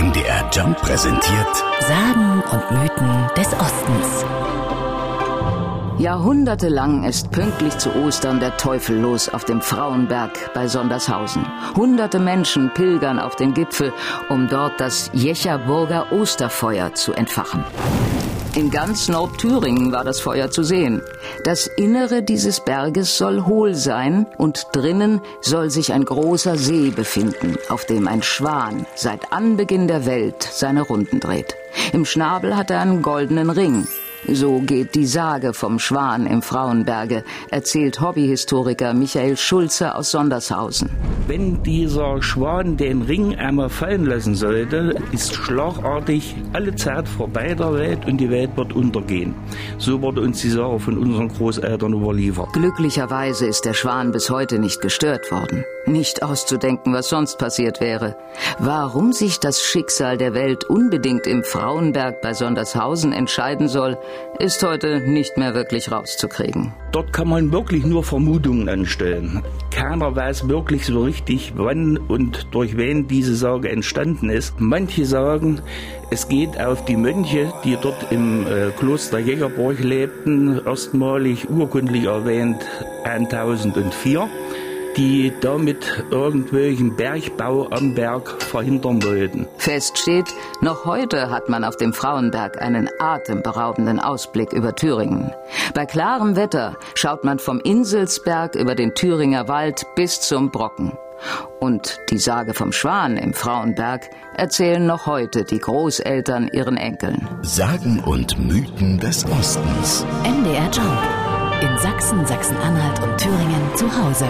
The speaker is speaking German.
MDR Jump präsentiert Sagen und Mythen des Ostens. Jahrhundertelang ist pünktlich zu Ostern der Teufel los auf dem Frauenberg bei Sondershausen. Hunderte Menschen pilgern auf den Gipfel, um dort das Jecherburger Osterfeuer zu entfachen. In ganz Nordthüringen war das Feuer zu sehen. Das Innere dieses Berges soll hohl sein und drinnen soll sich ein großer See befinden, auf dem ein Schwan seit Anbeginn der Welt seine Runden dreht. Im Schnabel hat er einen goldenen Ring. So geht die Sage vom Schwan im Frauenberge, erzählt Hobbyhistoriker Michael Schulze aus Sondershausen. Wenn dieser Schwan den Ring einmal fallen lassen sollte, ist schlagartig alle Zeit vorbei der Welt und die Welt wird untergehen. So wurde uns die Sache von unseren Großeltern überliefert. Glücklicherweise ist der Schwan bis heute nicht gestört worden. Nicht auszudenken, was sonst passiert wäre. Warum sich das Schicksal der Welt unbedingt im Frauenberg bei Sondershausen entscheiden soll, ist heute nicht mehr wirklich rauszukriegen. Dort kann man wirklich nur Vermutungen anstellen. Keiner weiß wirklich so richtig, wann und durch wen diese Sage entstanden ist. Manche sagen, es geht auf die Mönche, die dort im äh, Kloster Jägerburg lebten, erstmalig urkundlich erwähnt 1004 die damit irgendwelchen Bergbau am Berg verhindern wollten. Fest steht, noch heute hat man auf dem Frauenberg einen atemberaubenden Ausblick über Thüringen. Bei klarem Wetter schaut man vom Inselsberg über den Thüringer Wald bis zum Brocken. Und die Sage vom Schwan im Frauenberg erzählen noch heute die Großeltern ihren Enkeln. Sagen und Mythen des Ostens. MDR Jump. In Sachsen, Sachsen-Anhalt und Thüringen zu Hause.